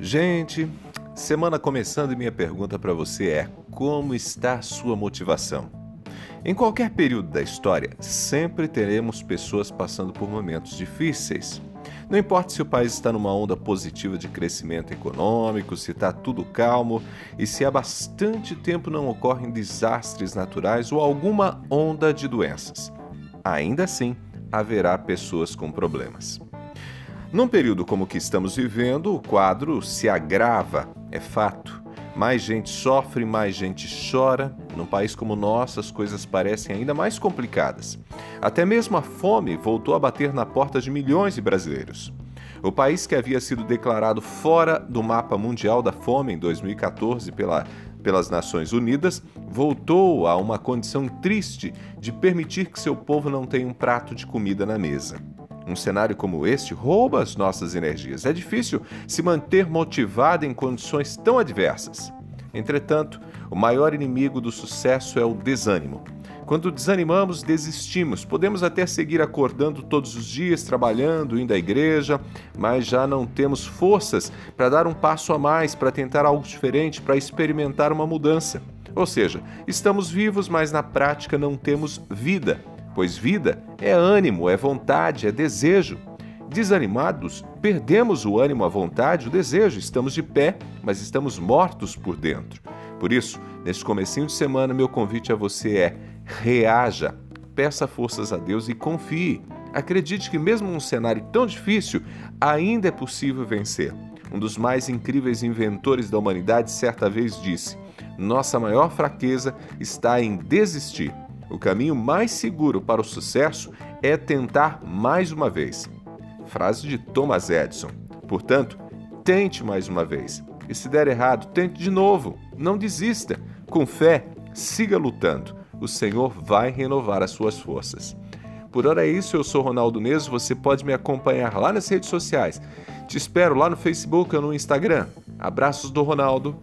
Gente, semana começando e minha pergunta para você é: como está sua motivação? Em qualquer período da história, sempre teremos pessoas passando por momentos difíceis. Não importa se o país está numa onda positiva de crescimento econômico, se está tudo calmo e se há bastante tempo não ocorrem desastres naturais ou alguma onda de doenças. Ainda assim, haverá pessoas com problemas. Num período como o que estamos vivendo, o quadro se agrava, é fato. Mais gente sofre, mais gente chora. Num país como o nosso, as coisas parecem ainda mais complicadas. Até mesmo a fome voltou a bater na porta de milhões de brasileiros. O país que havia sido declarado fora do mapa mundial da fome em 2014 pela, pelas Nações Unidas voltou a uma condição triste de permitir que seu povo não tenha um prato de comida na mesa. Um cenário como este rouba as nossas energias. É difícil se manter motivado em condições tão adversas. Entretanto, o maior inimigo do sucesso é o desânimo. Quando desanimamos, desistimos. Podemos até seguir acordando todos os dias, trabalhando, indo à igreja, mas já não temos forças para dar um passo a mais, para tentar algo diferente, para experimentar uma mudança. Ou seja, estamos vivos, mas na prática não temos vida pois vida é ânimo, é vontade, é desejo. Desanimados, perdemos o ânimo, a vontade, o desejo, estamos de pé, mas estamos mortos por dentro. Por isso, neste comecinho de semana, meu convite a você é: reaja, peça forças a Deus e confie. Acredite que mesmo num cenário tão difícil, ainda é possível vencer. Um dos mais incríveis inventores da humanidade certa vez disse: Nossa maior fraqueza está em desistir. O caminho mais seguro para o sucesso é tentar mais uma vez. Frase de Thomas Edison. Portanto, tente mais uma vez. E se der errado, tente de novo. Não desista. Com fé, siga lutando. O Senhor vai renovar as suas forças. Por hora é isso, eu sou Ronaldo Neso, você pode me acompanhar lá nas redes sociais. Te espero lá no Facebook ou no Instagram. Abraços do Ronaldo